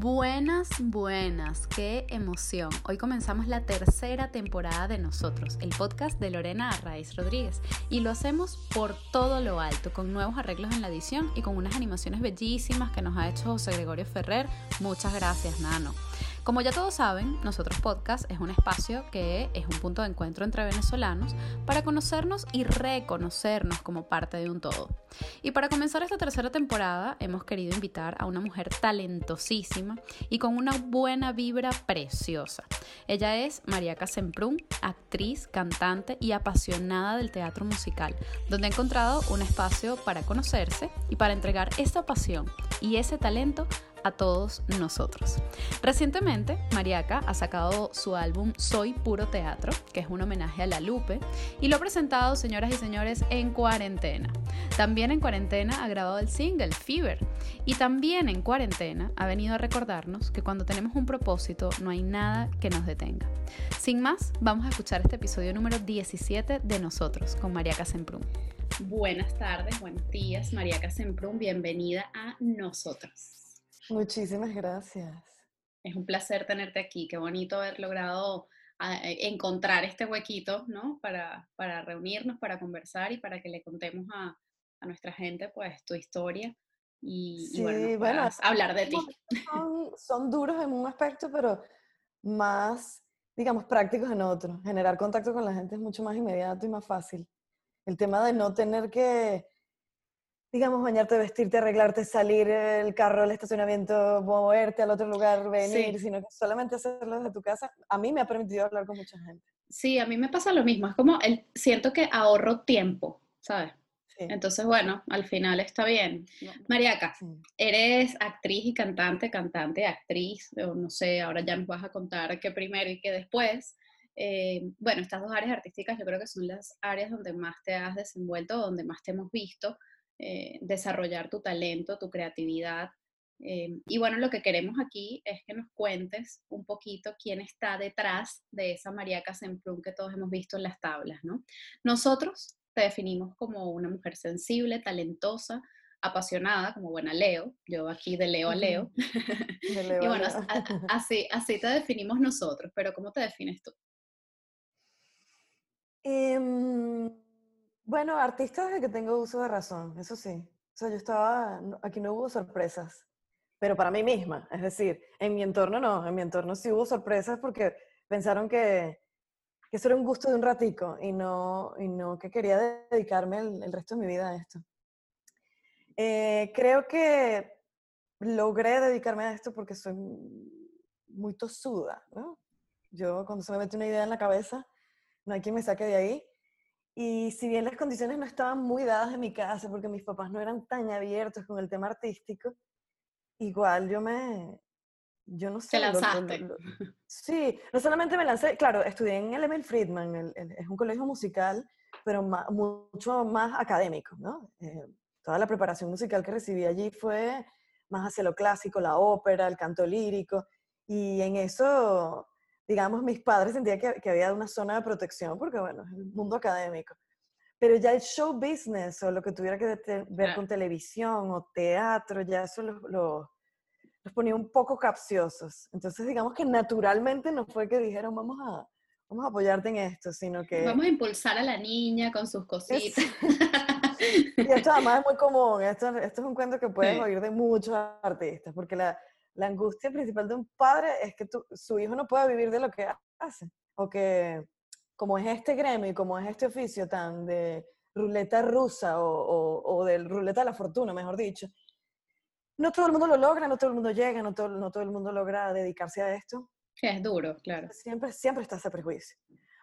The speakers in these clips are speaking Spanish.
Buenas, buenas, qué emoción. Hoy comenzamos la tercera temporada de Nosotros, el podcast de Lorena Arraiz Rodríguez, y lo hacemos por todo lo alto, con nuevos arreglos en la edición y con unas animaciones bellísimas que nos ha hecho José Gregorio Ferrer. Muchas gracias, Nano. Como ya todos saben, Nosotros Podcast es un espacio que es un punto de encuentro entre venezolanos para conocernos y reconocernos como parte de un todo. Y para comenzar esta tercera temporada hemos querido invitar a una mujer talentosísima y con una buena vibra preciosa. Ella es María Casemprún, actriz, cantante y apasionada del teatro musical, donde ha encontrado un espacio para conocerse y para entregar esa pasión y ese talento a todos nosotros. Recientemente, Mariaca ha sacado su álbum Soy Puro Teatro, que es un homenaje a La Lupe, y lo ha presentado, señoras y señores, en cuarentena. También en cuarentena ha grabado el single Fever, y también en cuarentena ha venido a recordarnos que cuando tenemos un propósito no hay nada que nos detenga. Sin más, vamos a escuchar este episodio número 17 de Nosotros con Mariaca Semprún. Buenas tardes, buenos días, Mariaca Semprún, bienvenida a Nosotros. Muchísimas gracias. Es un placer tenerte aquí. Qué bonito haber logrado ah, eh, encontrar este huequito, ¿no? Para, para reunirnos, para conversar y para que le contemos a, a nuestra gente, pues, tu historia y, bueno, hablar de ti. Son, son, duros en un aspecto, pero más, digamos, prácticos en otro. Generar contacto con la gente es mucho más inmediato y más fácil. El tema de no tener que digamos, bañarte, vestirte, arreglarte, salir el carro, el estacionamiento, moverte al otro lugar, venir, sino que solamente hacerlo desde tu casa, a mí me ha permitido hablar con mucha gente. Sí, a mí me pasa lo mismo, es como, el, siento que ahorro tiempo, ¿sabes? Entonces, bueno, al final está bien. Mariaca, eres actriz y cantante, cantante, actriz, o no sé, ahora ya nos vas a contar qué primero y qué después. Eh, bueno, estas dos áreas artísticas yo creo que son las áreas donde más te has desenvuelto, donde más te hemos visto. Eh, desarrollar tu talento, tu creatividad. Eh, y bueno, lo que queremos aquí es que nos cuentes un poquito quién está detrás de esa María Casemprún que todos hemos visto en las tablas, ¿no? Nosotros te definimos como una mujer sensible, talentosa, apasionada, como buena Leo, yo aquí de Leo a Leo. y bueno, así, así te definimos nosotros, pero ¿cómo te defines tú? Em, bueno, artista desde que tengo uso de razón, eso sí. O sea, yo estaba, aquí no hubo sorpresas, pero para mí misma. Es decir, en mi entorno no, en mi entorno sí hubo sorpresas porque pensaron que, que eso era un gusto de un ratico y no, y no que quería dedicarme el, resto de mi vida a esto. Eh, creo que logré dedicarme a esto porque soy muy tosuda, ¿no? Yo cuando se me mete una idea en la cabeza, no hay quien me saque de ahí. Y si bien las condiciones no estaban muy dadas en mi casa, porque mis papás no eran tan abiertos con el tema artístico, igual yo me, yo no sé. Te lanzaste. sí, no solamente me lancé, claro, estudié en el Emil Friedman, es un colegio musical, pero mucho más académico, ¿no? Eh, toda la preparación musical que recibí allí fue más hacia lo clásico, la ópera, el canto lírico, y en eso digamos, mis padres sentían que, que, había una zona de protección, porque bueno, es el mundo académico. Pero ya el show business o lo que tuviera que ver con televisión o teatro, ya eso los, los, ponía un poco capciosos. Entonces, digamos que naturalmente no fue que dijeron, vamos a, vamos a apoyarte en esto, sino que... Vamos a impulsar a la niña con sus cositas. y esto además es muy común, esto, esto es un cuento que puedes oír de muchos artistas, porque la, la angustia principal de un padre es que su hijo no pueda vivir de lo que hace. O que, como es este gremio y como es este oficio tan de ruleta rusa o, o, de ruleta de la fortuna, mejor dicho, no todo el mundo lo logra, no todo el mundo llega, no todo, no todo el mundo logra dedicarse a esto. es duro, claro. Siempre, siempre está ese prejuicio.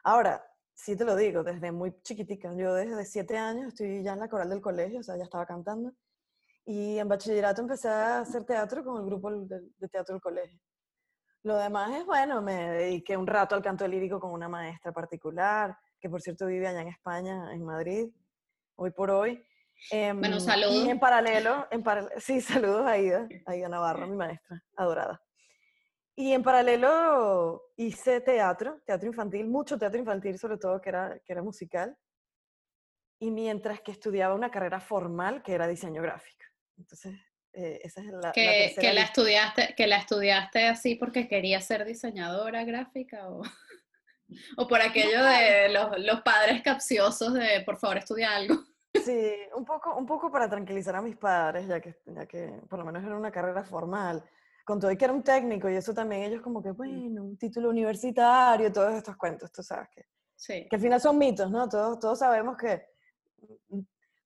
Ahora, sí te lo digo, desde muy chiquitica, yo desde siete años estoy ya en la coral del colegio, o sea, ya estaba cantando. Y en bachillerato empecé a hacer teatro con el grupo de, teatro del colegio. Lo demás es, bueno, me dediqué un rato al canto lírico con una maestra particular, que por cierto vive allá en España, en Madrid, hoy por hoy. Em, bueno, saludos. Y en paralelo, en sí, saludos a Aida, Aida Navarro, mi maestra, adorada. Y en paralelo hice teatro, teatro infantil, mucho teatro infantil sobre todo, que era, que era musical. Y mientras que estudiaba una carrera formal, que era diseño gráfico. Entonces, eh, esa es la, que, que la estudiaste que la estudiaste así porque quería ser diseñadora gráfica o, o por aquello de los, los, padres capciosos de por favor estudia algo. Sí, un poco, un poco para tranquilizar a mis padres, ya que, ya que por lo menos era una carrera formal. Con todo y que era un técnico y eso también ellos como que, bueno, un título universitario, todos estos cuentos, tú sabes que, sí. que al final son mitos, ¿no? Todos, todos sabemos que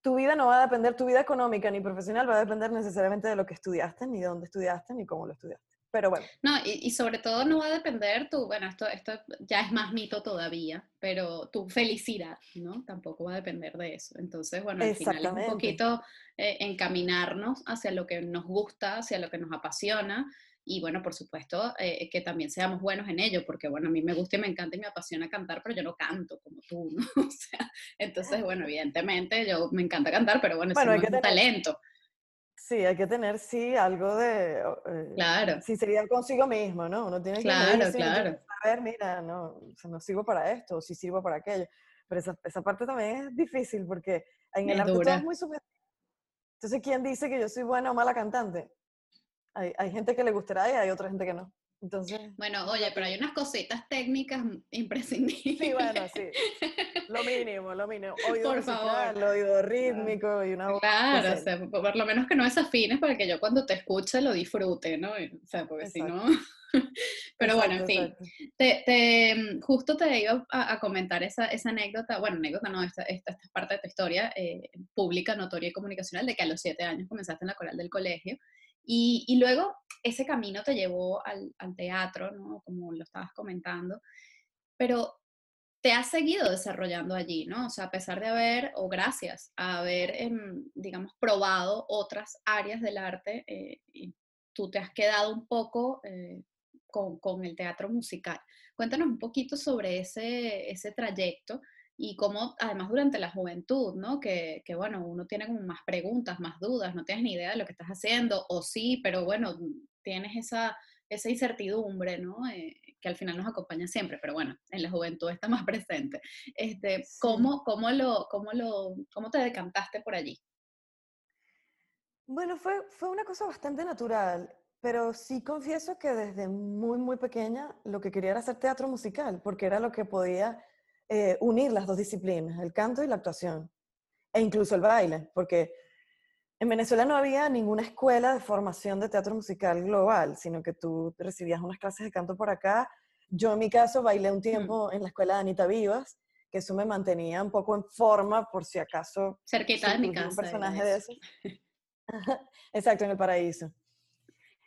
tu vida no va a depender, tu vida económica ni profesional va a depender necesariamente de lo que estudiaste, ni de dónde estudiaste, ni cómo lo estudiaste. Pero bueno. No, y, sobre todo no va a depender tu, bueno, esto, esto ya es más mito todavía, pero tu felicidad, ¿no? Tampoco va a depender de eso. Entonces, bueno, al final es un poquito eh, encaminarnos hacia lo que nos gusta, hacia lo que nos apasiona y bueno, por supuesto, eh, que también seamos buenos en ello, porque bueno, a mí me gusta y me encanta y me apasiona cantar, pero yo no canto como tú, ¿no? O sea, entonces, bueno, evidentemente yo me encanta cantar, pero bueno, bueno es un talento. Sí, hay que tener, sí, algo de... Eh, claro. Sí, sería consigo mismo, ¿no? Uno tiene que claro, claro. saber, mira, no, o sea, no sirvo para esto, o si sirvo para aquello. Pero esa, esa parte también es difícil, porque en el arte todo es muy subjetivo. Entonces, ¿quién dice que yo soy buena o mala cantante? Hay, hay gente que le gustará y hay otra gente que no. Entonces, bueno, oye, pero hay unas cositas técnicas imprescindibles. Sí, bueno, sí. Lo mínimo, lo mínimo. Oído por favor. oído rítmico y una voz. Claro, o sea, por lo menos que no desafines para que yo cuando te escuche lo disfrute, ¿no? O sea, porque si no. Pero bueno, en fin, te, te, mm, justo te iba a, a, comentar esa, esa anécdota, bueno, anécdota no, esta, esta, esta parte de tu historia eh, pública, notoria y comunicacional, de que a los siete años comenzaste en la coral del colegio y, y luego ese camino te llevó al, al, teatro, ¿no? Como lo estabas comentando, pero te has seguido desarrollando allí, ¿no? O sea, a pesar de haber, o gracias a haber, eh, digamos, probado otras áreas del arte, eh, tú te has quedado un poco eh, con, con, el teatro musical. Cuéntanos un poquito sobre ese, ese trayecto y cómo, además, durante la juventud, ¿no? Que, que, bueno, uno tiene como más preguntas, más dudas, no tienes ni idea de lo que estás haciendo, o sí, pero bueno, tienes esa, esa incertidumbre, ¿no? Eh, que al final nos acompaña siempre, pero bueno, en la juventud está más presente. Este, ¿cómo, cómo, lo, cómo, lo, ¿Cómo te decantaste por allí? Bueno, fue, fue una cosa bastante natural, pero sí confieso que desde muy, muy pequeña lo que quería era hacer teatro musical, porque era lo que podía eh, unir las dos disciplinas, el canto y la actuación, e incluso el baile, porque en Venezuela no había ninguna escuela de formación de teatro musical global, sino que tú recibías unas clases de canto por acá. Yo en mi caso bailé un mm. tiempo en la escuela de Anita Vivas, que eso me mantenía un poco en forma por si acaso... Cerquita de mi casa. Un personaje de eso. Exacto, en el paraíso.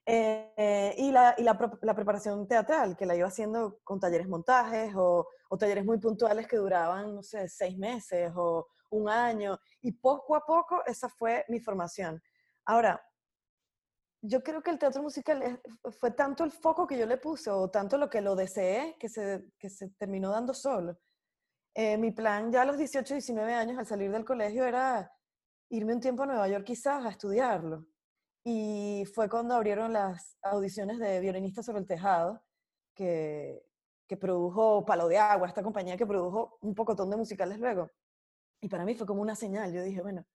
Eh, y, la, y la, la, preparación teatral, que la iba haciendo con talleres montajes o, o, talleres muy puntuales que duraban, no sé, seis meses o un año. Y poco a poco esa fue mi formación. Ahora, yo creo que el teatro musical fue tanto el foco que yo le puse o tanto lo que lo deseé que se, que se terminó dando solo. Eh, mi plan ya a los 18, 19 años al salir del colegio era irme un tiempo a Nueva York quizás a estudiarlo. Y fue cuando abrieron las audiciones de Violinista sobre el Tejado, que, que produjo Palo de Agua, esta compañía que produjo un pocotón de musicales luego. Y para mí fue como una señal. Yo dije, bueno,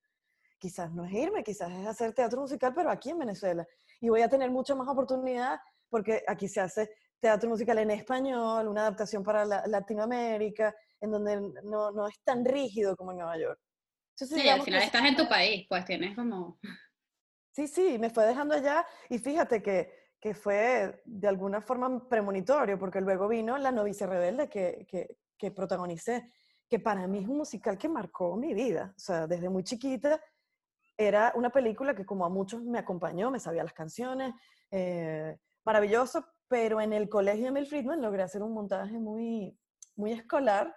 quizás no es irme, quizás es hacer teatro musical, pero aquí en Venezuela. Y voy a tener mucha más oportunidad porque aquí se hace teatro musical en español, una adaptación para Latinoamérica, en donde no, no, es tan rígido como en Nueva York. sí, al final estás en tu país, pues tienes como... Sí, sí, me fue dejando allá y fíjate que, que fue de alguna forma premonitorio, porque luego vino La novicia rebelde que, que, que, protagonicé, que para mí es un musical que marcó mi vida. O sea, desde muy chiquita era una película que como a muchos me acompañó, me sabía las canciones, eh, maravilloso, pero en el colegio de Mel Friedman logré hacer un montaje muy, muy escolar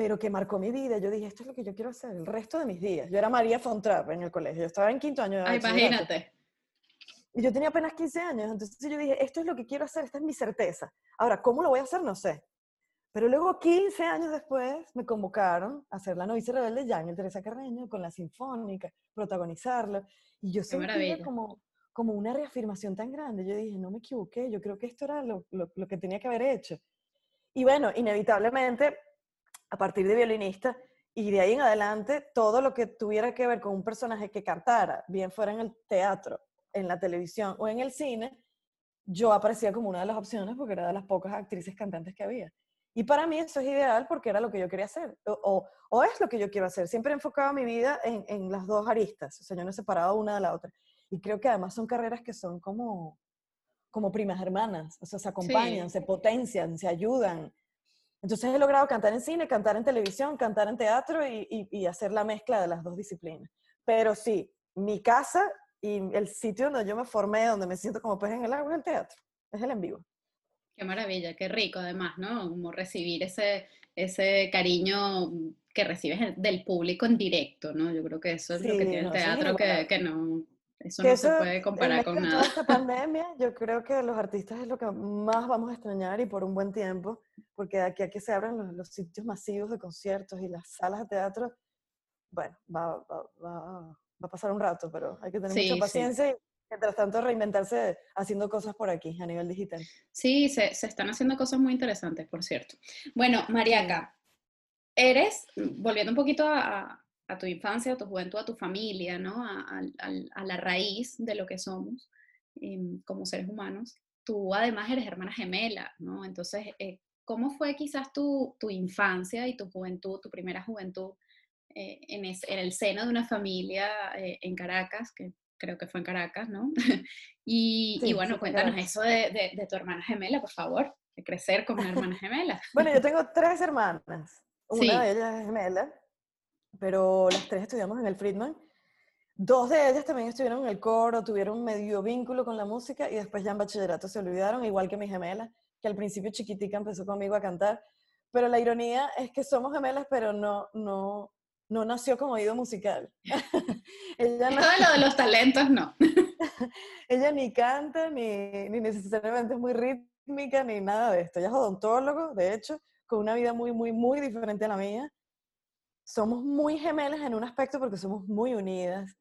pero que marcó mi vida. Yo dije, esto es lo que yo quiero hacer el resto de mis días. Yo era María Fontrap en el colegio, yo estaba en quinto año. De imagínate. Y yo tenía apenas 15 años, entonces yo dije, esto es lo que quiero hacer, esta es mi certeza. Ahora, ¿cómo lo voy a hacer? No sé. Pero luego, 15 años después, me convocaron a hacer La novicia rebelde ya en el Teresa Carreño, con la Sinfónica, protagonizarlo. Y yo sentía como, como una reafirmación tan grande. Yo dije, no me equivoqué, yo creo que esto era lo, lo, lo que tenía que haber hecho. Y bueno, inevitablemente a partir de violinista y de ahí en adelante todo lo que tuviera que ver con un personaje que cantara, bien fuera en el teatro en la televisión o en el cine, yo aparecía como una de las opciones porque era de las pocas actrices cantantes que había. Y para mí eso es ideal porque era lo que yo quería hacer, o, o, es lo que yo quiero hacer. Siempre he enfocado mi vida en, en, las dos aristas, o sea, yo no he separado una de la otra. Y creo que además son carreras que son como, como primas hermanas, o sea, se acompañan, se potencian, se ayudan. Entonces he logrado cantar en cine, cantar en televisión, cantar en teatro y, y, y hacer la mezcla de las dos disciplinas. Pero sí, mi casa y el sitio donde yo me formé, donde me siento como pez en el agua, es el teatro, es el en vivo. Qué maravilla, qué rico además, ¿no? Como recibir ese, ese cariño que recibes del público en directo, ¿no? Yo creo que eso es lo que tiene el teatro, que, que, no, eso no se puede comparar con nada. esta pandemia, yo creo que los artistas es lo que más vamos a extrañar y por un buen tiempo, porque de aquí a que se abran los, los sitios masivos de conciertos y las salas de teatro, bueno, va, va, va, va, a pasar un rato, pero hay que tener mucha paciencia y mientras tanto reinventarse haciendo cosas por aquí a nivel digital. Sí, se, se están haciendo cosas muy interesantes, por cierto. Bueno, Mariaca, eres, volviendo un poquito a, a, tu infancia, a tu juventud, a tu familia, ¿no? A, a la raíz de lo que somos eh, como seres humanos, tú además eres hermana gemela, ¿no? Entonces, eh, ¿cómo fue quizás tu, tu, infancia y tu juventud, tu primera juventud eh, en, es, en, el seno de una familia eh, en Caracas, que creo que fue en Caracas, ¿no? y, sí, y, bueno, sí, cuéntanos eso de, de, de, tu hermana gemela, por favor, de crecer con una hermana gemela. bueno, yo tengo tres hermanas. Una sí. de ellas es gemela, pero las tres estudiamos en el Friedman. Dos de ellas también estuvieron en el coro, tuvieron medio vínculo con la música y después ya en bachillerato se olvidaron, igual que mi gemela, que al principio chiquitica empezó conmigo a cantar. Pero la ironía es que somos gemelas, pero no, no, no nació como oído musical. ella no, Todo lo de los talentos, no. ella ni canta, ni, ni, necesariamente es muy rítmica, ni nada de esto. Ella es odontólogo, de hecho, con una vida muy, muy, muy diferente a la mía. Somos muy gemelas en un aspecto porque somos muy unidas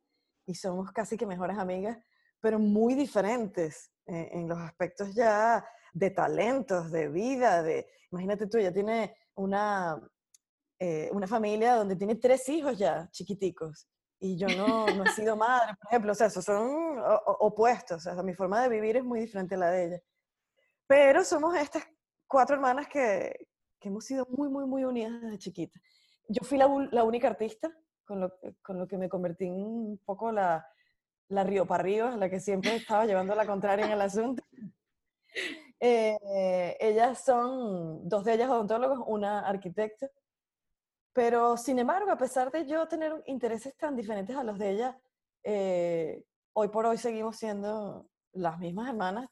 y somos casi que mejores amigas, pero muy diferentes en, en los aspectos ya de talentos, de vida, de... Imagínate tú, ella tiene una, eh, una familia donde tiene tres hijos ya, chiquiticos, y yo no, no he sido madre, por ejemplo, o sea, esos son opuestos, o sea, mi forma de vivir es muy diferente a la de ella. Pero somos estas cuatro hermanas que, que hemos sido muy, muy, muy unidas desde chiquita. Yo fui la, la única artista, con lo, con lo, que me convertí en un poco la, la río para arriba, la que siempre estaba llevando la contraria en el asunto. Eh, ellas son, dos de ellas odontólogos, una arquitecta, pero, sin embargo, a pesar de yo tener intereses tan diferentes a los de ella, eh, hoy por hoy seguimos siendo las mismas hermanas,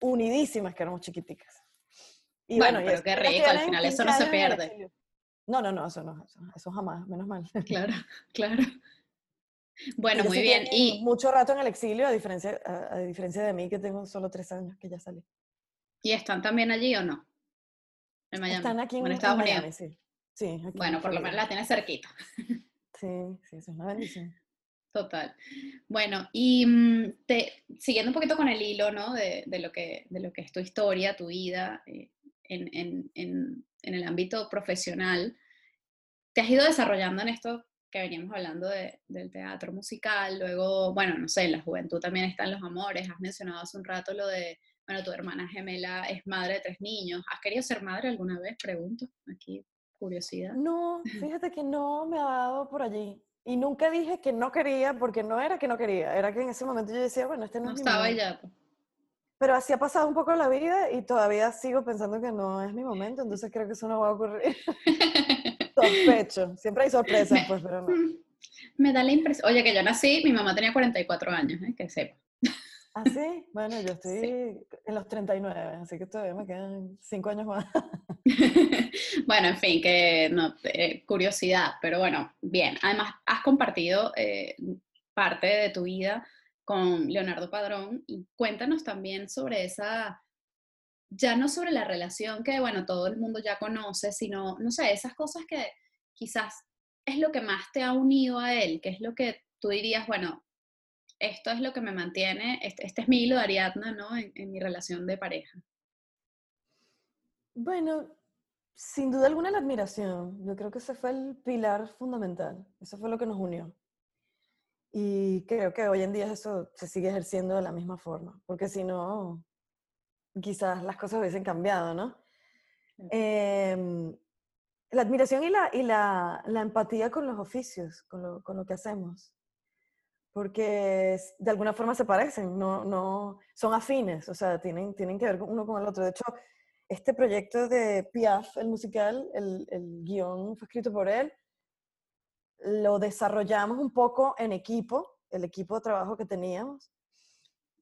unidísimas que éramos chiquiticas. Y bueno, bueno pero qué rico, al final eso no se pierde. No, no, no, eso no, eso, eso jamás, menos mal. Claro, claro. Bueno, muy bien. Y mucho rato en el exilio, a diferencia, a, a, diferencia de mí, que tengo solo tres años que ya salí. ¿Y están también allí o no? En Miami. Están aquí en, Estados en Unidos. Miami, sí. Sí, bueno, por lo menos la tienes cerquita. Sí, sí, eso es una bendición. Total. Bueno, y mm, te, siguiendo un poquito con el hilo, ¿no? De, de, lo, que, de lo que es tu historia, tu vida eh, en, en, en, en, el ámbito profesional, te has ido desarrollando en esto que veníamos hablando de, del teatro musical, luego, bueno, no sé, en la juventud también están los amores, has mencionado hace un rato lo de, bueno, tu hermana gemela es madre de tres niños, ¿has querido ser madre alguna vez? Pregunto, aquí curiosidad. No, fíjate que no me ha dado por allí. Y nunca dije que no quería, porque no era que no quería, era que en ese momento yo decía, bueno, este no, no es estaba mi ya. Pero así ha pasado un poco la vida y todavía sigo pensando que no es mi momento, entonces creo que eso no va a ocurrir. Sospecho. Siempre hay sorpresas, pues, pero no. Me da la impresión. Oye, que yo nací, mi mamá tenía 44 años, ¿eh? que sepa. ¿Ah, sí? Bueno, yo estoy sí. en los 39, así que todavía me quedan 5 años más. bueno, en fin, que no, eh, curiosidad, pero bueno, bien. Además, has compartido eh, parte de tu vida con Leonardo Padrón y cuéntanos también sobre esa, ya no sobre la relación que, bueno, todo el mundo ya conoce, sino, no sé, esas cosas que quizás es lo que más te ha unido a él, que es lo que tú dirías, bueno, esto es lo que me mantiene, este, este es mi hilo de Ariadna, ¿no? En, en mi relación de pareja. Bueno, sin duda alguna la admiración. Yo creo que ese fue el pilar fundamental. Eso fue lo que nos unió. Y creo que hoy en día eso se sigue ejerciendo de la misma forma, porque si no, quizás las cosas hubiesen cambiado, ¿no? Em, la admiración y, la, y la, la, empatía con los oficios, con lo, con lo, que hacemos, porque de alguna forma se parecen, no, no, son afines, o sea, tienen, tienen que ver uno con el otro. De hecho, este proyecto de Piaf, el musical, el, el guion fue escrito por él, lo desarrollamos un poco en equipo, el equipo de trabajo que teníamos.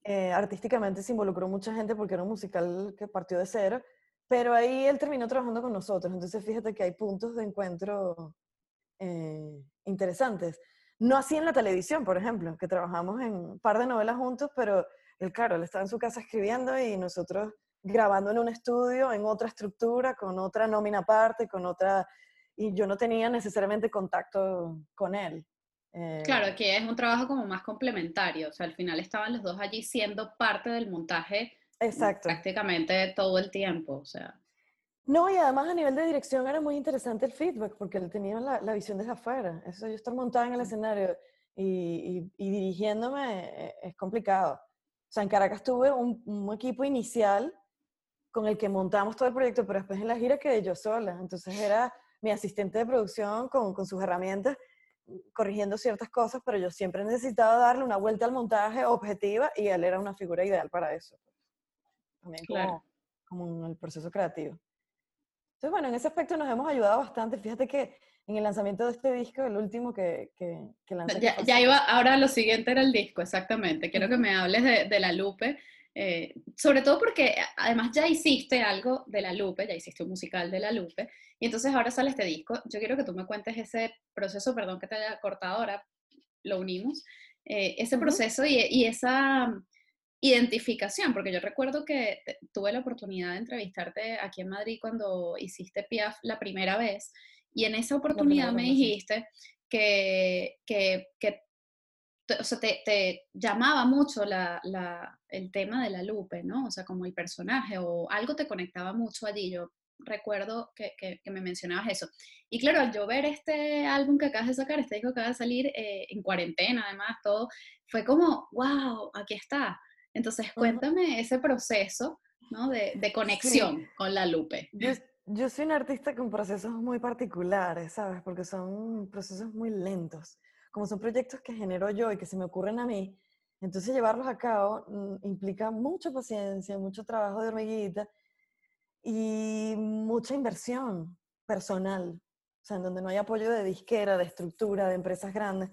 Eh, artísticamente se involucró mucha gente porque era un musical que partió de cero, pero ahí él terminó trabajando con nosotros. Entonces fíjate que hay puntos de encuentro eh, interesantes. No así en la televisión, por ejemplo, que trabajamos en un par de novelas juntos, pero él, claro, él estaba en su casa escribiendo y nosotros grabando en un estudio, en otra estructura, con otra nómina aparte, con otra y yo no tenía necesariamente contacto con él. Eh, claro, que es un trabajo como más complementario, o sea, al final estaban los dos allí siendo parte del montaje Exacto. prácticamente todo el tiempo, o sea. No, y además a nivel de dirección era muy interesante el feedback, porque él tenía la, la visión desde afuera. Eso yo estar montada en el escenario y, y, dirigiéndome eh, es complicado. O sea, en Caracas tuve un, un, equipo inicial con el que montamos todo el proyecto, pero después en la gira quedé yo sola. Entonces era mi asistente de producción con, con sus herramientas corrigiendo ciertas cosas, pero yo siempre necesitaba darle una vuelta al montaje objetiva y él era una figura ideal para eso. También como, como en el proceso creativo. Entonces, bueno, en ese aspecto nos hemos ayudado bastante. Fíjate que en el lanzamiento de este disco, el último que, que, que Ya, ya, iba, ahora lo siguiente era el disco, exactamente. Quiero que me hables de, de La Lupe. Eh, sobre todo porque además ya hiciste algo de La Lupe, ya hiciste un musical de La Lupe, y entonces ahora sale este disco. Yo quiero que tú me cuentes ese proceso, perdón que te haya cortado ahora, lo unimos, eh, ese proceso y, y, esa identificación, porque yo recuerdo que tuve la oportunidad de entrevistarte aquí en Madrid cuando hiciste Piaf la primera vez, y en esa oportunidad me dijiste que, que, que o sea, te, te llamaba mucho la, la, el tema de la Lupe, ¿no? O sea, como el personaje o algo te conectaba mucho allí. Yo recuerdo que, que, me mencionabas eso. Y claro, al yo ver este álbum que acabas de sacar, este disco que acaba de salir eh, en cuarentena, además, todo, fue como, wow, aquí está. Entonces, cuéntame ese proceso, ¿no? De, de conexión con la Lupe. Yo, yo soy un artista con procesos muy particulares, ¿sabes? Porque son procesos muy lentos como son proyectos que genero yo y que se me ocurren a mí, entonces llevarlos a cabo mm, implica mucha paciencia, mucho trabajo de hormiguita y mucha inversión personal, o sea, en donde no hay apoyo de disquera, de estructura, de empresas grandes.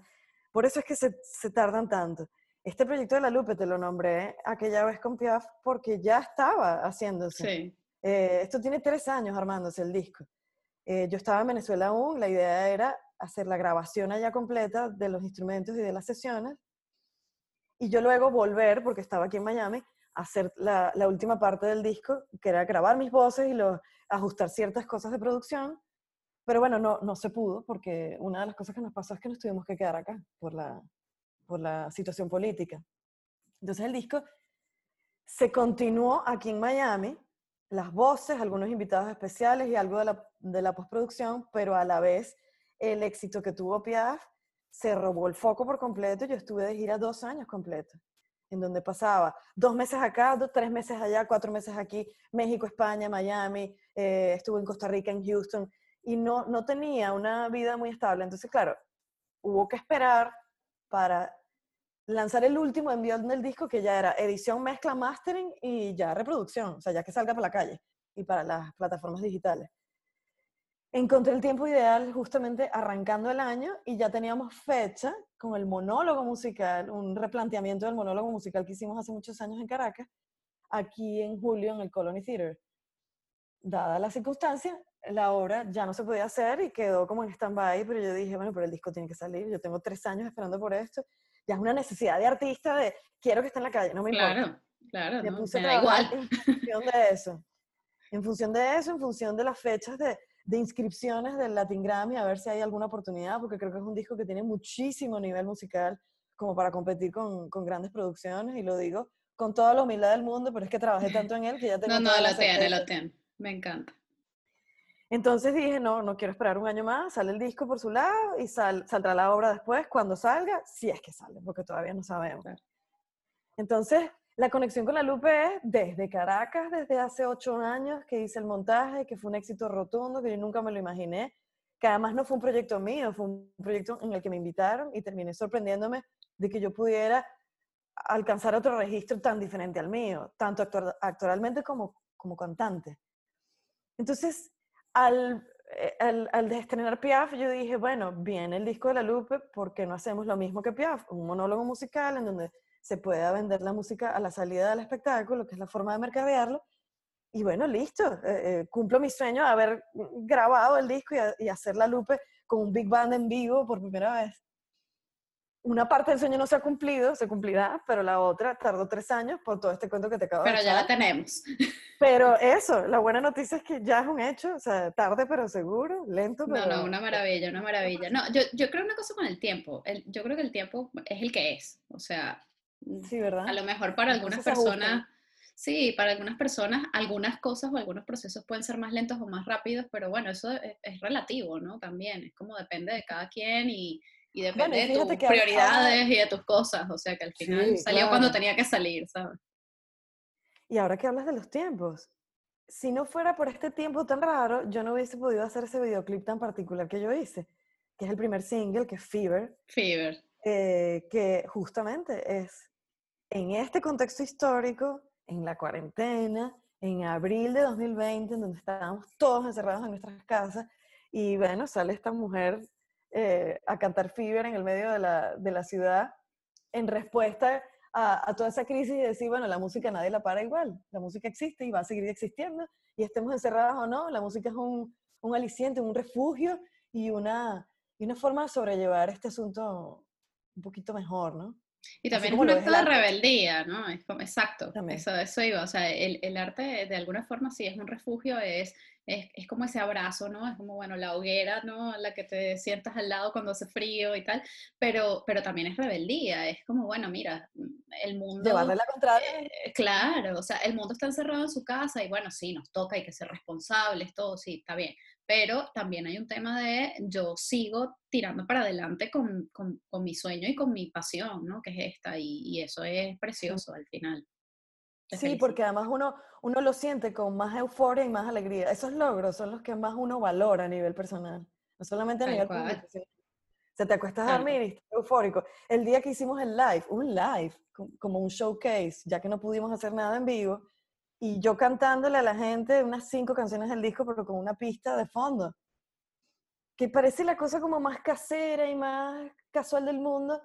Por eso es que se, se tardan tanto. Este proyecto de La Lupe te lo nombré aquella vez con Piaf porque ya estaba haciéndose. Sí. Eh, esto tiene tres años armándose el disco. Eh, yo estaba en Venezuela aún, la idea era hacer la grabación allá completa de los instrumentos y de las sesiones. Y yo luego volver, porque estaba aquí en Miami, a hacer la, última parte del disco, que era grabar mis voces y lo, ajustar ciertas cosas de producción. Pero bueno, no, no se pudo, porque una de las cosas que nos pasó es que nos tuvimos que quedar acá por la, por la situación política. Entonces el disco se continuó aquí en Miami, las voces, algunos invitados especiales y algo de la, de la postproducción, pero a la vez el éxito que tuvo Piaf se robó el foco por completo. Yo estuve de gira dos años completos, en donde pasaba dos meses acá, dos, tres meses allá, cuatro meses aquí, México, España, Miami, eh, estuve en Costa Rica, en Houston, y no, no tenía una vida muy estable. Entonces, claro, hubo que esperar para lanzar el último envío del disco, que ya era edición, mezcla, mastering y ya reproducción, o sea, ya que salga para la calle y para las plataformas digitales. Encontré el tiempo ideal justamente arrancando el año y ya teníamos fecha con el monólogo musical, un replanteamiento del monólogo musical que hicimos hace muchos años en Caracas, aquí en julio en el Colony Theater. Dada la circunstancia, la obra ya no se podía hacer y quedó como en stand-by, pero yo dije, bueno, pero el disco tiene que salir, yo tengo tres años esperando por esto, ya es una necesidad de artista de quiero que esté en la calle, no me claro, importa. Claro, me no, puse me da igual. En función de eso. En función de eso, en función de las fechas de, de inscripciones del Latin Grammy a ver si hay alguna oportunidad, porque creo que es un disco que tiene muchísimo nivel musical como para competir con, con grandes producciones, y lo digo con toda la humildad del mundo, pero es que trabajé tanto en él que ya tengo... No, no, lo tiene, lo tiene, me encanta. Entonces dije, no, no quiero esperar un año más, sale el disco por su lado y saldrá la obra después cuando salga, si es que sale, porque todavía no sabemos. Entonces, la conexión con la Lupe es desde Caracas, desde hace ocho años que hice el montaje, que fue un éxito rotundo, que yo nunca me lo imaginé, que además no fue un proyecto mío, fue un proyecto en el que me invitaron y terminé sorprendiéndome de que yo pudiera alcanzar otro registro tan diferente al mío, tanto actualmente como, como cantante. Entonces, al, eh, al, al estrenar Piaf, yo dije, bueno, viene el disco de la Lupe, ¿por qué no hacemos lo mismo que Piaf? Un monólogo musical en donde se pueda vender la música a la salida del espectáculo, que es la forma de mercadearlo. Y bueno, listo, eh, eh, cumplo mi sueño de haber grabado el disco y, y hacer la Lupe con un big band en vivo por primera vez una parte del sueño no se ha cumplido, se cumplirá, pero la otra tardó tres años por todo este cuento que te acabo de Pero ya la tenemos. Pero eso, la buena noticia es que ya es un hecho, o sea, tarde pero seguro, lento pero... No, no, una maravilla, una maravilla. No, yo, yo creo una cosa con el tiempo, yo creo que el tiempo es el que es, o sea... Sí, ¿verdad? A lo mejor para algunas personas... Sí, para algunas personas algunas cosas o algunos procesos pueden ser más lentos o más rápidos, pero bueno, eso es relativo, ¿no? También, es como depende de cada quien y, y depende de tus prioridades y de tus cosas, o sea que al final salió cuando tenía que salir, ¿sabes? Y ahora que hablas de los tiempos, si no fuera por este tiempo tan raro, yo no hubiese podido hacer ese videoclip tan particular que yo hice, que es el primer single, que es Fever. Fever. Eh, que justamente es en este contexto histórico, en la cuarentena, en abril de 2020, en donde estábamos todos encerrados en nuestras casas, y bueno, sale esta mujer eh, a cantar Fever en el medio de la, de la ciudad en respuesta a, a, toda esa crisis y decir, bueno, la música nadie la para igual, la música existe y va a seguir existiendo y estemos encerrados o no, la música es un, un aliciente, un refugio y una, y una forma de sobrellevar este asunto un poquito mejor, ¿no? Y también es un acto de rebeldía, ¿no? Es como, exacto, eso, eso iba, o sea, el, el, arte de alguna forma sí es un refugio, es, es, es, como ese abrazo, ¿no? Es como, bueno, la hoguera, ¿no? La que te sientas al lado cuando hace frío y tal, pero, pero también es rebeldía, es como, bueno, mira, el mundo... Llevarle la contraria. Eh, claro, o sea, el mundo está encerrado en su casa y bueno, sí, nos toca, hay que ser responsables, todo, sí, está bien, pero también hay un tema de yo sigo tirando para adelante con, con, con mi sueño y con mi pasión, ¿no? Que es esta, y, y eso es precioso al final. Sí, porque además uno, uno lo siente con más euforia y más alegría. Esos logros son los que más uno valora a nivel personal, no solamente a nivel público. Se te acuestas a dormir y estás eufórico. El día que hicimos el live, un live, como un showcase, ya que no pudimos hacer nada en vivo, y yo cantándole a la gente unas cinco canciones del disco, pero con una pista de fondo, que parece la cosa como más casera y más casual del mundo.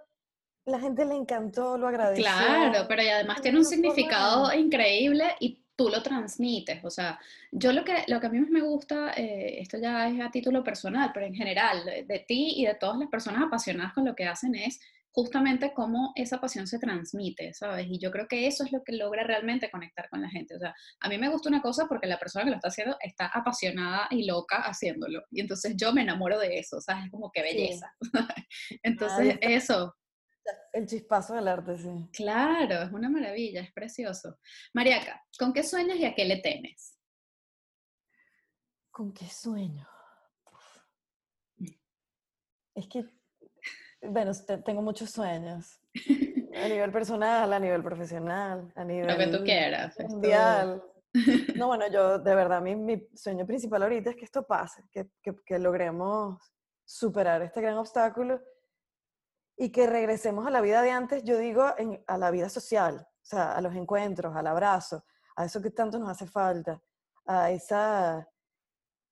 La gente le encantó, lo agradeció. Claro, pero y además tiene un significado increíble y tú lo transmites. O sea, yo lo que, lo que a mí más me gusta, eh, esto ya es a título personal, pero en general, de, ti y de todas las personas apasionadas con lo que hacen es justamente cómo esa pasión se transmite, ¿sabes? Y yo creo que eso es lo que logra realmente conectar con la gente. O sea, a mí me gusta una cosa porque la persona que lo está haciendo está apasionada y loca haciéndolo. Y entonces yo me enamoro de eso, ¿sabes? Es como que belleza. Sí. entonces, eso. El chispazo del arte, sí. Claro, es una maravilla, es precioso. Mariaca, ¿con qué sueñas y a qué le temes? ¿Con qué sueño? Es que bueno, tengo muchos sueños. A nivel personal, a nivel profesional, a nivel Lo que tú quieras. mundial. No, bueno, yo de verdad, mi, mi, sueño principal ahorita es que esto pase, que, que, que logremos superar este gran obstáculo y que regresemos a la vida de antes, yo digo, en, a la vida social, o sea, a los encuentros, al abrazo, a eso que tanto nos hace falta, a esa,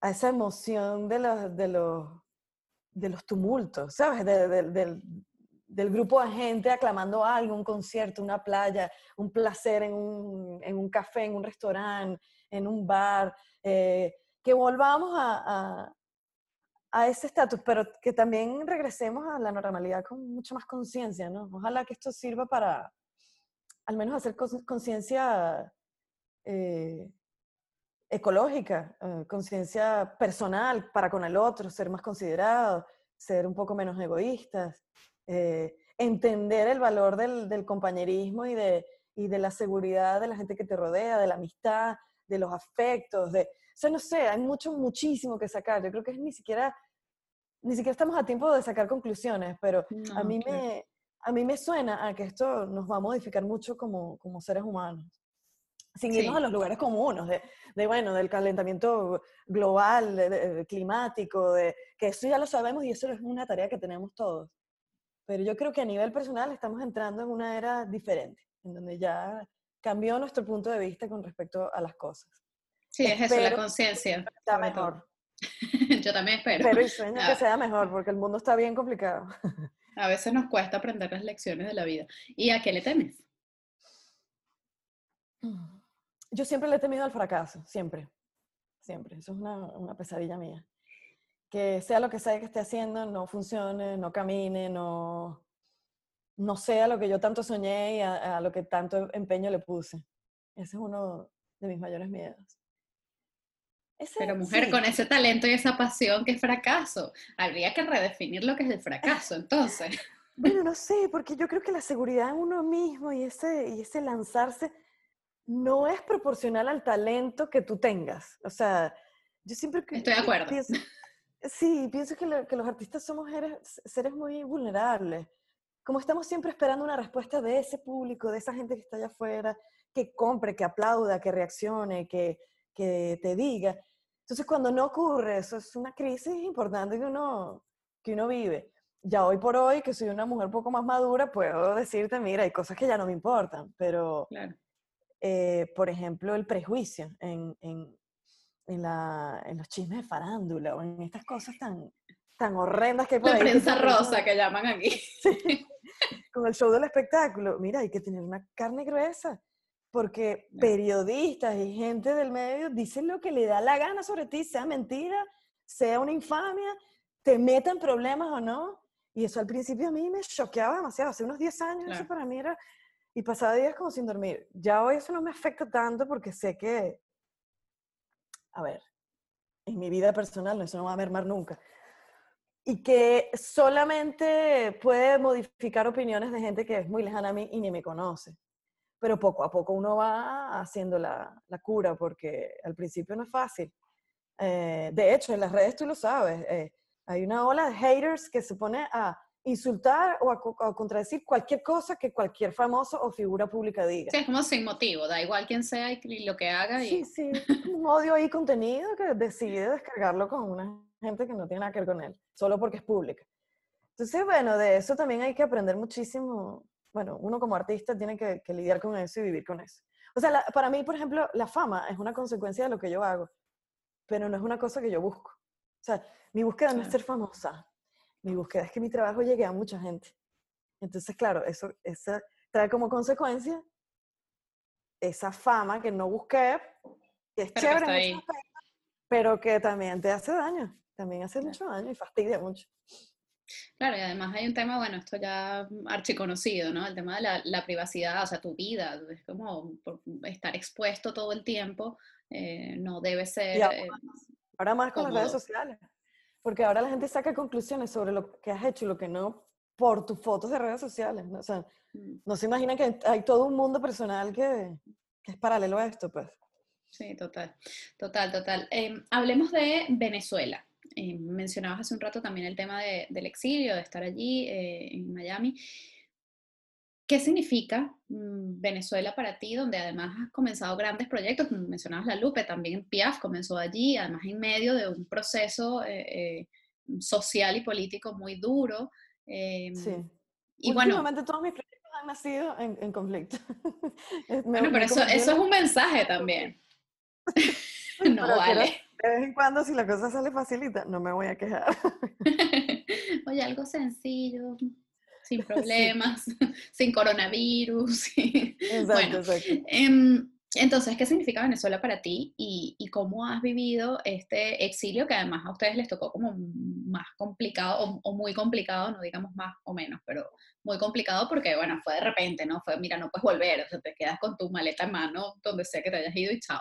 a esa emoción de los, de los de los tumultos, ¿sabes? De, de, del, del, grupo de gente aclamando algo, un concierto, una playa, un placer en un, en un café, en un restaurante, en un bar, eh, que volvamos a, a, a ese estatus, pero que también regresemos a la normalidad con mucha más conciencia, ¿no? Ojalá que esto sirva para al menos hacer conciencia eh, ecológica, eh, conciencia personal para con el otro, ser más considerados, ser un poco menos egoístas, eh, entender el valor del, del compañerismo y de, y de, la seguridad de la gente que te rodea, de la amistad, de los afectos, de, o sea, no sé, hay mucho, muchísimo que sacar. Yo creo que es ni siquiera, ni siquiera estamos a tiempo de sacar conclusiones, pero a, mí me, a mí me suena a que esto nos va a modificar mucho como, como seres humanos. Sin irnos a los lugares comunes, de, de, bueno, del calentamiento global, climático, de que eso ya lo sabemos y eso es una tarea que tenemos todos. Pero yo creo que a nivel personal estamos entrando en una era diferente, en donde ya cambió nuestro punto de vista con respecto a las cosas. Sí, es eso, la conciencia. Está mejor. Yo también espero. Pero y sueño que sea mejor, porque el mundo está bien complicado. A veces nos cuesta aprender las lecciones de la vida. ¿Y a qué le temes? Yo siempre le he temido al fracaso, siempre. Siempre. Eso es una, una pesadilla mía. Que sea lo que sea que esté haciendo, no funcione, no camine, no, no sea lo que yo tanto soñé y a, lo que tanto empeño le puse. Ese es uno de mis mayores miedos. Pero mujer, con ese talento y esa pasión, ¿qué fracaso? Habría que redefinir lo que es el fracaso, entonces. Bueno, no sé, porque yo creo que la seguridad en uno mismo y ese, y ese lanzarse no es proporcional al talento que tú tengas. O sea, yo siempre... Estoy de acuerdo. sí, pienso que, que los artistas somos seres, seres muy vulnerables como estamos siempre esperando una respuesta de ese público, de esa gente que está allá afuera, que compre, que aplauda, que reaccione, que, que te diga. Entonces, cuando no ocurre, eso es una crisis importante que uno, que uno vive. Ya hoy por hoy, que soy una mujer un poco más madura, puedo decirte, mira, hay cosas que ya no me importan, pero, eh, por ejemplo, el prejuicio en, en, en, la, en, los chismes de farándula o en estas cosas tan, tan horrendas que hay La prensa rosa que llaman aquí. Con el show del espectáculo. Mira, hay que tener una carne gruesa. Porque periodistas y gente del medio dicen lo que le da la gana sobre ti, sea mentira, sea una infamia, te metan problemas o no. Y eso al principio a mí me choqueaba demasiado. Hace unos 10 años eso para mí era... Y pasaba días como sin dormir. Ya hoy eso no me afecta tanto porque sé que... A ver, en mi vida personal eso no va a mermar nunca y que solamente puede modificar opiniones de gente que es muy lejana a mí y ni me conoce. Pero poco a poco uno va haciendo la, la cura porque al principio no es fácil. Eh, de hecho, en las redes tú lo sabes, eh, hay una ola de haters que se pone a insultar o a, contradecir cualquier cosa que cualquier famoso o figura pública diga. Sí, es como sin motivo, da igual quién sea y lo que haga. Y... Sí, sí, un odio ahí contenido que decide descargarlo con una gente que no tiene nada que ver con él, solo porque es pública. Entonces, bueno, de eso también hay que aprender muchísimo. Bueno, uno como artista tiene que, lidiar con eso y vivir con eso. O sea, para mí, por ejemplo, la fama es una consecuencia de lo que yo hago, pero no es una cosa que yo busco. O sea, mi búsqueda no es ser famosa, mi búsqueda es que mi trabajo llegue a mucha gente. Entonces, claro, eso, eso trae como consecuencia esa fama que no busqué, que es chévere, pero que también te hace daño también hace mucho daño y fastidia mucho. Claro, y además hay un tema, bueno, esto ya archiconocido, ¿no? El tema de la, privacidad, o sea, tu vida, es como estar expuesto todo el tiempo, eh, no debe ser... Eh, ahora, más con las redes sociales, porque ahora la gente saca conclusiones sobre lo que has hecho y lo que no por tus fotos de redes sociales, ¿no? O sea, mm. no se imagina que hay todo un mundo personal que, que es paralelo a esto, pues. Sí, total, total, total. Em, hablemos de Venezuela. Eh, mencionabas hace un rato también el tema del exilio, de estar allí eh, en Miami. ¿Qué significa mm, Venezuela para ti, donde además has comenzado grandes proyectos? Mencionabas la Lupe, también Piaf comenzó allí, además en medio de un proceso eh, social y político muy duro. Em, sí. Y Últimamente todos mis proyectos han nacido en, conflicto. bueno, pero eso, eso es un mensaje también. no vale de vez en cuando, si la cosa sale facilita, no me voy a quejar. Oye, algo sencillo, sin problemas, sin coronavirus. Exacto, exacto. Em, entonces, ¿qué significa Venezuela para ti y, cómo has vivido este exilio que además a ustedes les tocó como más complicado o, muy complicado, no digamos más o menos, pero muy complicado porque, bueno, fue de repente, ¿no? Fue, mira, no puedes volver, o sea, te quedas con tu maleta en mano donde sea que te hayas ido y chao.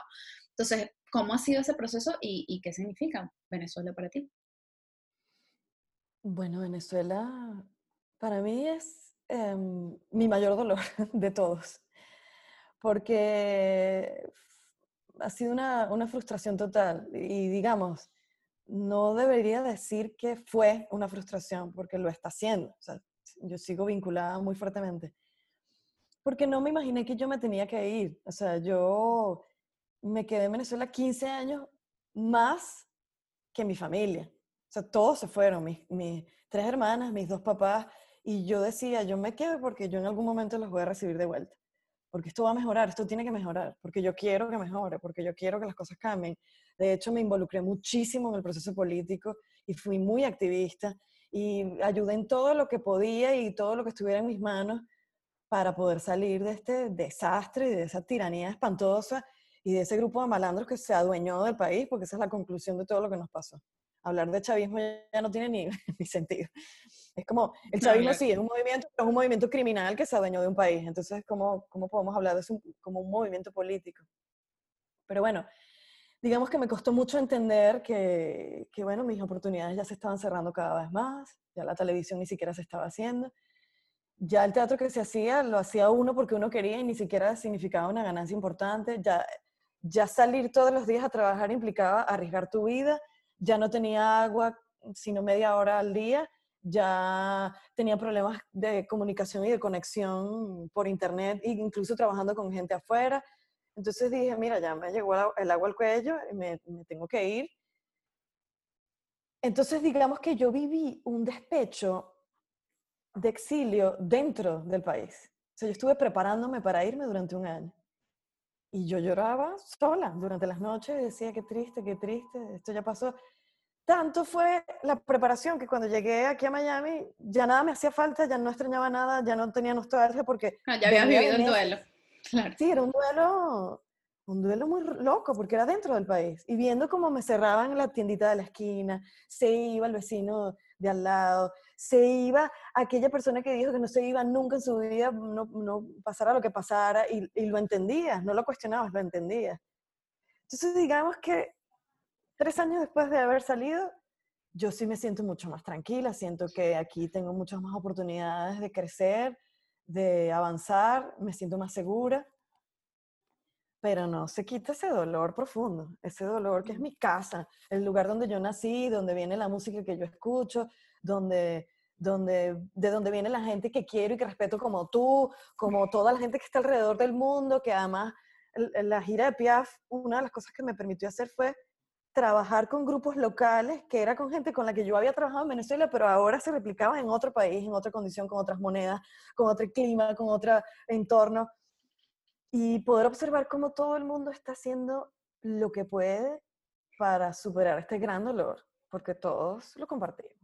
Entonces, ¿cómo ha sido ese proceso y, qué significa Venezuela para ti? Bueno, Venezuela para mí es em, mi mayor dolor de todos, porque ha sido una, una frustración total. Y digamos, no debería decir que fue una frustración, porque lo está haciendo. O sea, yo sigo vinculada muy fuertemente. Porque no me imaginé que yo me tenía que ir. O sea, yo me quedé en Venezuela 15 años más que mi familia. O sea, todos se fueron, mis, mis tres hermanas, mis dos papás, y yo decía, yo me quedo porque yo en algún momento los voy a recibir de vuelta. Porque esto va a mejorar, esto tiene que mejorar, porque yo quiero que mejore, porque yo quiero que las cosas cambien. De hecho, me involucré muchísimo en el proceso político y fui muy activista y ayudé en todo lo que podía y todo lo que estuviera en mis manos para poder salir de este desastre y de esa tiranía espantosa y de ese grupo de malandros que se adueñó del país, porque esa es la conclusión de todo lo que nos pasó. Hablar de chavismo ya no tiene ni, ni sentido. Es como, el chavismo sí, es un movimiento, pero es un movimiento criminal que se adueñó de un país. Entonces, ¿cómo, cómo podemos hablar de eso como un movimiento político? Pero bueno, digamos que me costó mucho entender que, que, bueno, mis oportunidades ya se estaban cerrando cada vez más, ya la televisión ni siquiera se estaba haciendo, ya el teatro que se hacía lo hacía uno porque uno quería y ni siquiera significaba una ganancia importante, ya ya salir todos los días a trabajar implicaba arriesgar tu vida, ya no tenía agua sino media hora al día, ya tenía problemas de comunicación y de conexión por internet, incluso trabajando con gente afuera. Entonces dije, mira, ya me llegó el agua al cuello, me, me tengo que ir. Entonces digamos que yo viví un despecho de exilio dentro del país. O sea, yo estuve preparándome para irme durante un año. Y yo lloraba sola durante las noches decía, qué triste, qué triste, esto ya pasó. Tanto fue la preparación que cuando llegué aquí a Miami ya nada me hacía falta, ya no extrañaba nada, ya no tenía nostalgia porque... Ah, ya habías vivido el duelo. Claro. Sí, era un duelo, un duelo muy loco porque era dentro del país. Y viendo cómo me cerraban la tiendita de la esquina, se iba el vecino de al lado, se iba aquella persona que dijo que no se iba nunca en su vida, no, no pasara lo que pasara, y, y lo entendías, no lo cuestionabas, lo entendías. Entonces, digamos que tres años después de haber salido, yo sí me siento mucho más tranquila, siento que aquí tengo muchas más oportunidades de crecer, de avanzar, me siento más segura, pero no se quita ese dolor profundo, ese dolor que es mi casa, el lugar donde yo nací, donde viene la música que yo escucho, donde, donde, de donde viene la gente que quiero y que respeto como tú, como toda la gente que está alrededor del mundo, que además la gira de Piaf, una de las cosas que me permitió hacer fue trabajar con grupos locales, que era con gente con la que yo había trabajado en Venezuela, pero ahora se replicaba en otro país, en otra condición, con otras monedas, con otro clima, con otro entorno. Y poder observar cómo todo el mundo está haciendo lo que puede para superar este gran dolor, porque todos lo compartimos.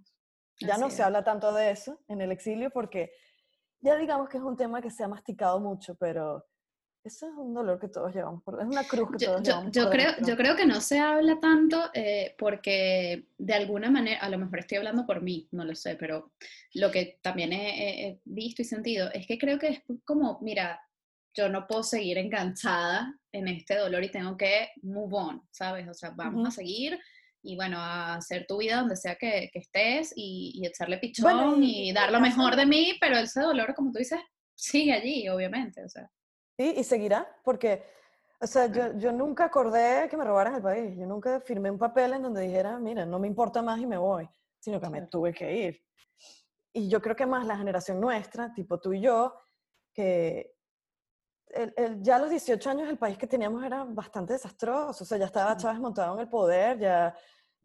Ya no se habla tanto de eso en el exilio porque ya digamos que es un tema que se ha masticado mucho, pero eso es un dolor que todos llevamos, por, es una cruz que todos llevamos. Yo, creo, yo creo que no se habla tanto eh, porque de alguna manera, a lo mejor estoy hablando por mí, no lo sé, pero lo que también he, visto y sentido es que creo que es como, mira, yo no puedo seguir enganchada en este dolor y tengo que move on, ¿sabes? O sea, vamos a seguir y bueno, a hacer tu vida donde sea que, estés y, echarle pichón y, dar lo mejor de mí, pero ese dolor, como tú dices, sigue allí, obviamente, o sea. Sí, y seguirá, porque, o sea, yo, yo nunca acordé que me robaran el país, yo nunca firmé un papel en donde dijera, mira, no me importa más y me voy, sino que me tuve que ir. Y yo creo que más la generación nuestra, tipo tú y yo, que el, ya a los 18 años el país que teníamos era bastante desastroso, o sea, ya estaba Chávez montado en el poder, ya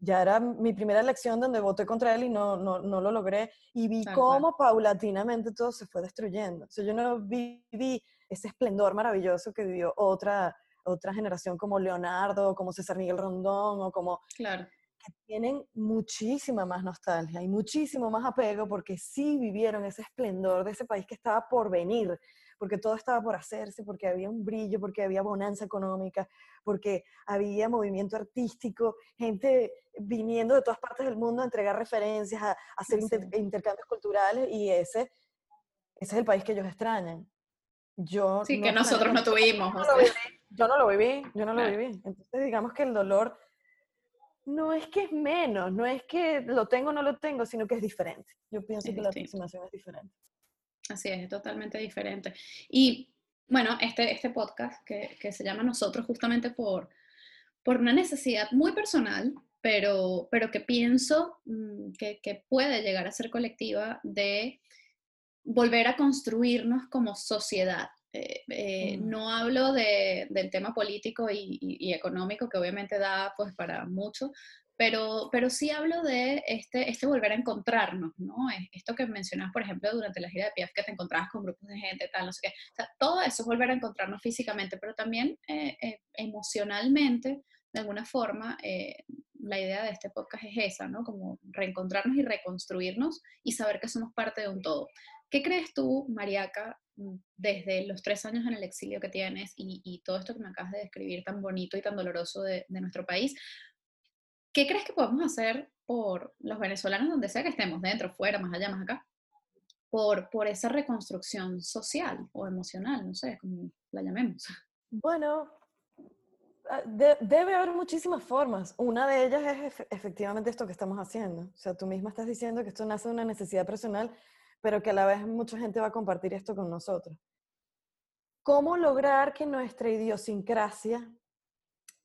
ya era mi primera elección donde voté contra él y no, no, no lo logré. Y vi cómo paulatinamente todo se fue destruyendo. O sea, yo no viví ese esplendor maravilloso que vivió otra, otra generación como Leonardo, como César Miguel Rondón o como... Claro. Que tienen muchísima más nostalgia y muchísimo más apego porque sí vivieron ese esplendor de ese país que estaba por venir, porque todo estaba por hacerse, porque había un brillo, porque había bonanza económica, porque había movimiento artístico, gente viniendo de todas partes del mundo a entregar referencias, a, hacer intercambios culturales y ese, ese es el país que ellos extrañan. Yo sí, que nosotros no tuvimos. Yo no, lo viví, yo no lo viví. Entonces digamos que el dolor no es que es menos, no es que lo tengo o no lo tengo, sino que es diferente. Yo pienso que la aproximación es diferente. Así es, es totalmente diferente. Y bueno, este, este podcast que, que se llama Nosotros justamente por, por una necesidad muy personal, pero, pero que pienso mm, que, que, puede llegar a ser colectiva de volver a construirnos como sociedad. Eh, eh, mm. No hablo de, del tema político y, y, económico, que obviamente da pues para mucho, pero, pero sí hablo de este, este volver a encontrarnos, ¿no? Esto que mencionas, por ejemplo, durante la gira de Piaf, que te encontrabas con grupos de gente, tal, no sé qué. O sea, todo eso es volver a encontrarnos físicamente, pero también eh, emocionalmente, de alguna forma, la idea de este podcast es esa, ¿no? Como reencontrarnos y reconstruirnos y saber que somos parte de un todo. ¿Qué crees tú, Mariaca, mm, desde los tres años en el exilio que tienes y, todo esto que me acabas de describir tan bonito y tan doloroso de, nuestro país? ¿Qué crees que podemos hacer por los venezolanos donde sea que estemos, dentro, fuera, más allá, más acá? Por, por esa reconstrucción social o emocional, no sé, como la llamemos. Bueno, Ah, debe haber muchísimas formas. Una de ellas es efectivamente esto que estamos haciendo. O sea, tú misma estás diciendo que esto nace de una necesidad personal, pero que a la vez mucha gente va a compartir esto con nosotros. ¿Cómo lograr que nuestra idiosincrasia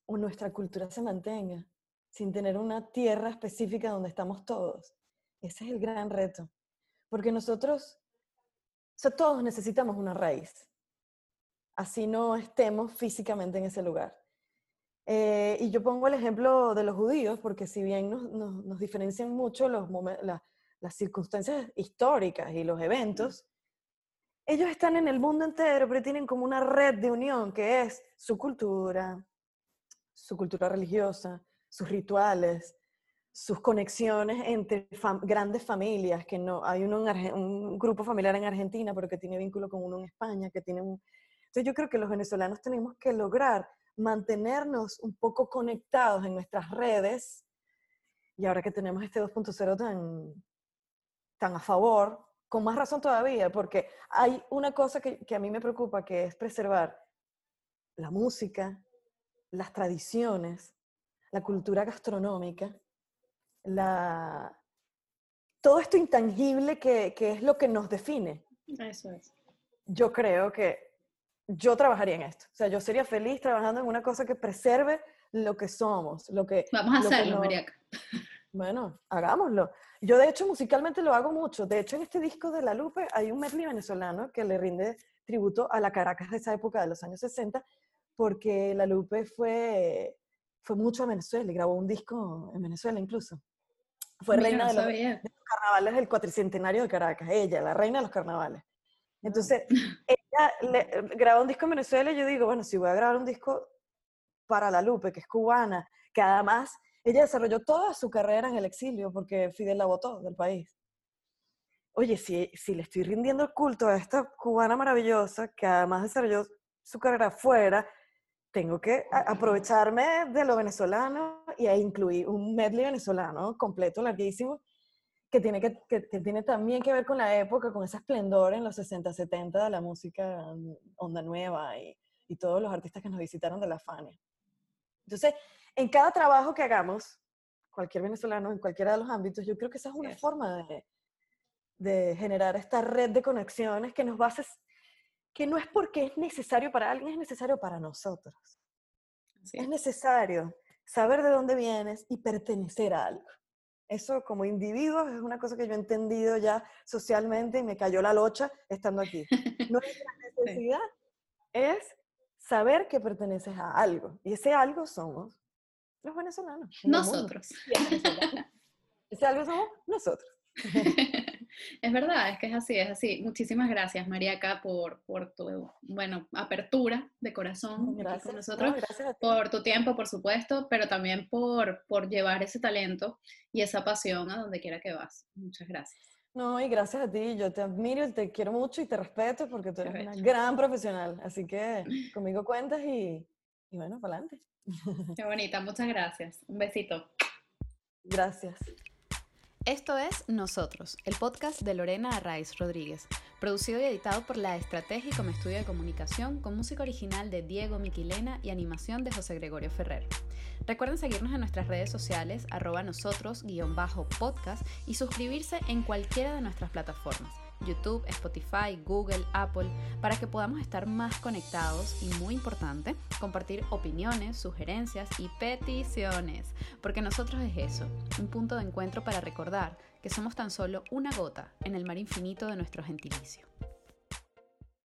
o nuestra cultura se mantenga sin tener una tierra específica donde estamos todos? Ese es el gran reto. Porque nosotros, o sea, todos necesitamos una raíz. Así no estemos físicamente en ese lugar. Eh, y yo pongo el ejemplo de los judíos, porque si bien nos, diferencian mucho los las circunstancias históricas y los eventos, ellos están en el mundo entero, pero tienen como una red de unión que es su cultura, su cultura religiosa, sus rituales, sus conexiones entre grandes familias, que no hay uno un grupo familiar en Argentina, pero que tiene vínculo con uno en España, que tiene un... Entonces yo creo que los venezolanos tenemos que lograr mantenernos un poco conectados en nuestras redes, y ahora que tenemos este 2.0 tan, tan a favor, con más razón todavía, porque hay una cosa que, que, a mí me preocupa, que es preservar la música, las tradiciones, la cultura gastronómica, la, todo esto intangible que, que es lo que nos define. Eso es. Yo creo que yo trabajaría en esto. O sea, yo sería feliz trabajando en una cosa que preserve lo que somos, lo que... Vamos a hacerlo, Mariaca. Bueno, hagámoslo. Yo de hecho musicalmente lo hago mucho. De hecho en este disco de La Lupe hay un medley venezolano que le rinde tributo a la Caracas de esa época de los años 60, porque La Lupe fue, fue mucho a Venezuela y grabó un disco en Venezuela incluso. Fue reina de los, de los, carnavales del cuatricentenario de Caracas, ella, la reina de los carnavales. Entonces, ella le, grabó un disco en Venezuela y yo digo, bueno, si voy a grabar un disco para La Lupe, que es cubana, que además ella desarrolló toda su carrera en el exilio porque Fidel la votó del país. Oye, si, si le estoy rindiendo el culto a esta cubana maravillosa, que además desarrolló su carrera fuera, tengo que aprovecharme de lo venezolano y incluir un medley venezolano completo, larguísimo, que tiene, que, que, tiene también que ver con la época, con ese esplendor en los 60, 70 de la música mm, onda nueva y, y todos los artistas que nos visitaron de la Fania. Entonces, en cada trabajo que hagamos, cualquier venezolano, en cualquiera de los ámbitos, yo creo que esa es una forma de, de generar esta red de conexiones que nos va a que no es porque es necesario para alguien, es necesario para nosotros. Es necesario saber de dónde vienes y pertenecer a algo. Eso como individuo es una cosa que yo he entendido ya socialmente y me cayó la locha estando aquí. Nuestra necesidad es saber que perteneces a algo. Y ese algo somos los venezolanos. Nosotros. Ese algo somos nosotros. Es verdad, es que es así, es así. Muchísimas gracias, Mariaca, por, por tu, bueno, apertura de corazón gracias, con nosotros, gracias por tu tiempo, por supuesto, pero también por, por llevar ese talento y esa pasión a donde quiera que vas. Muchas gracias. No, y gracias a ti, yo te admiro, te quiero mucho y te respeto porque tú eres una gran profesional, así que conmigo cuentas y, y bueno, para adelante. Qué bonita, muchas gracias. Un besito. Gracias. Esto es Nosotros, el podcast de Lorena Arraiz Rodríguez, producido y editado por La Estrategia como estudio de comunicación, con música original de Diego Miquilena y animación de José Gregorio Ferrer. Recuerden seguirnos en nuestras redes sociales, arroba nosotros, guion bajo podcast, y suscribirse en cualquiera de nuestras plataformas. YouTube, Spotify, Google, Apple, para que podamos estar más conectados y, muy importante, compartir opiniones, sugerencias y peticiones, porque nosotros es eso, un punto de encuentro para recordar que somos tan solo una gota en el mar infinito de nuestro gentilicio.